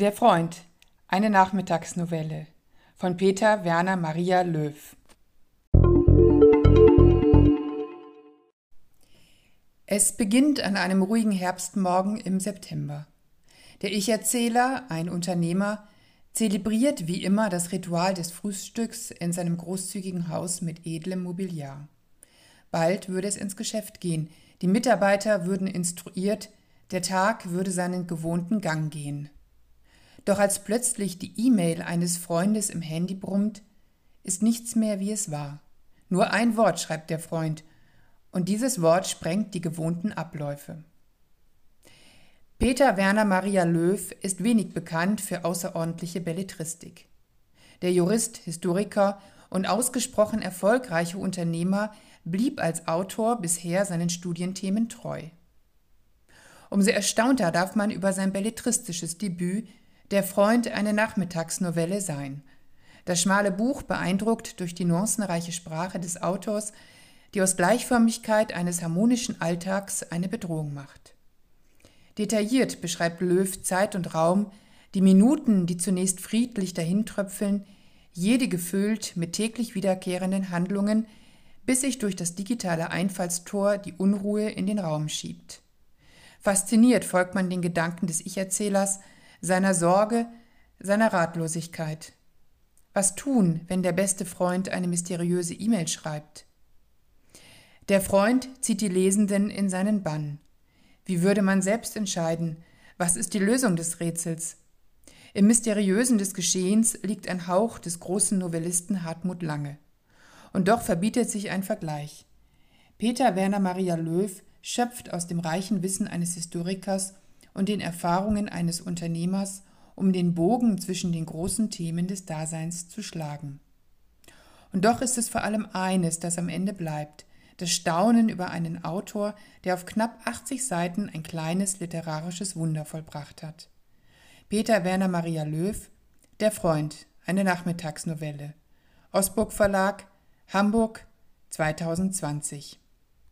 Der Freund, eine Nachmittagsnovelle von Peter Werner Maria Löw. Es beginnt an einem ruhigen Herbstmorgen im September. Der Ich-Erzähler, ein Unternehmer, zelebriert wie immer das Ritual des Frühstücks in seinem großzügigen Haus mit edlem Mobiliar. Bald würde es ins Geschäft gehen, die Mitarbeiter würden instruiert, der Tag würde seinen gewohnten Gang gehen. Doch als plötzlich die E-Mail eines Freundes im Handy brummt, ist nichts mehr, wie es war. Nur ein Wort schreibt der Freund, und dieses Wort sprengt die gewohnten Abläufe. Peter Werner Maria Löw ist wenig bekannt für außerordentliche Belletristik. Der Jurist, Historiker und ausgesprochen erfolgreiche Unternehmer blieb als Autor bisher seinen Studienthemen treu. Umso erstaunter darf man über sein belletristisches Debüt Der Freund eine Nachmittagsnovelle sein. Das schmale Buch beeindruckt durch die nuancenreiche Sprache des Autors, die aus Gleichförmigkeit eines harmonischen Alltags eine Bedrohung macht. Detailliert beschreibt Löw Zeit und Raum, die Minuten, die zunächst friedlich dahintröpfeln, jede gefüllt mit täglich wiederkehrenden Handlungen, bis sich durch das digitale Einfallstor die Unruhe in den Raum schiebt. Fasziniert folgt man den Gedanken des Ich-Erzählers, seiner Sorge, seiner Ratlosigkeit. Was tun, wenn der beste Freund eine mysteriöse E-Mail schreibt? Der Freund zieht die Lesenden in seinen Bann. Wie würde man selbst entscheiden, was ist die Lösung des Rätsels? Im Mysteriösen des Geschehens liegt ein Hauch des großen Novellisten Hartmut Lange. Und doch verbietet sich ein Vergleich. Peter Werner Maria Löw schöpft aus dem reichen Wissen eines Historikers und den Erfahrungen eines Unternehmers, um den Bogen zwischen den großen Themen des Daseins zu schlagen. Und doch ist es vor allem eines, das am Ende bleibt, das Staunen über einen Autor, der auf knapp 80 Seiten ein kleines literarisches Wunder vollbracht hat. Peter Werner Maria Löw, Der Freund, eine Nachmittagsnovelle. Osburg Verlag, Hamburg 2020.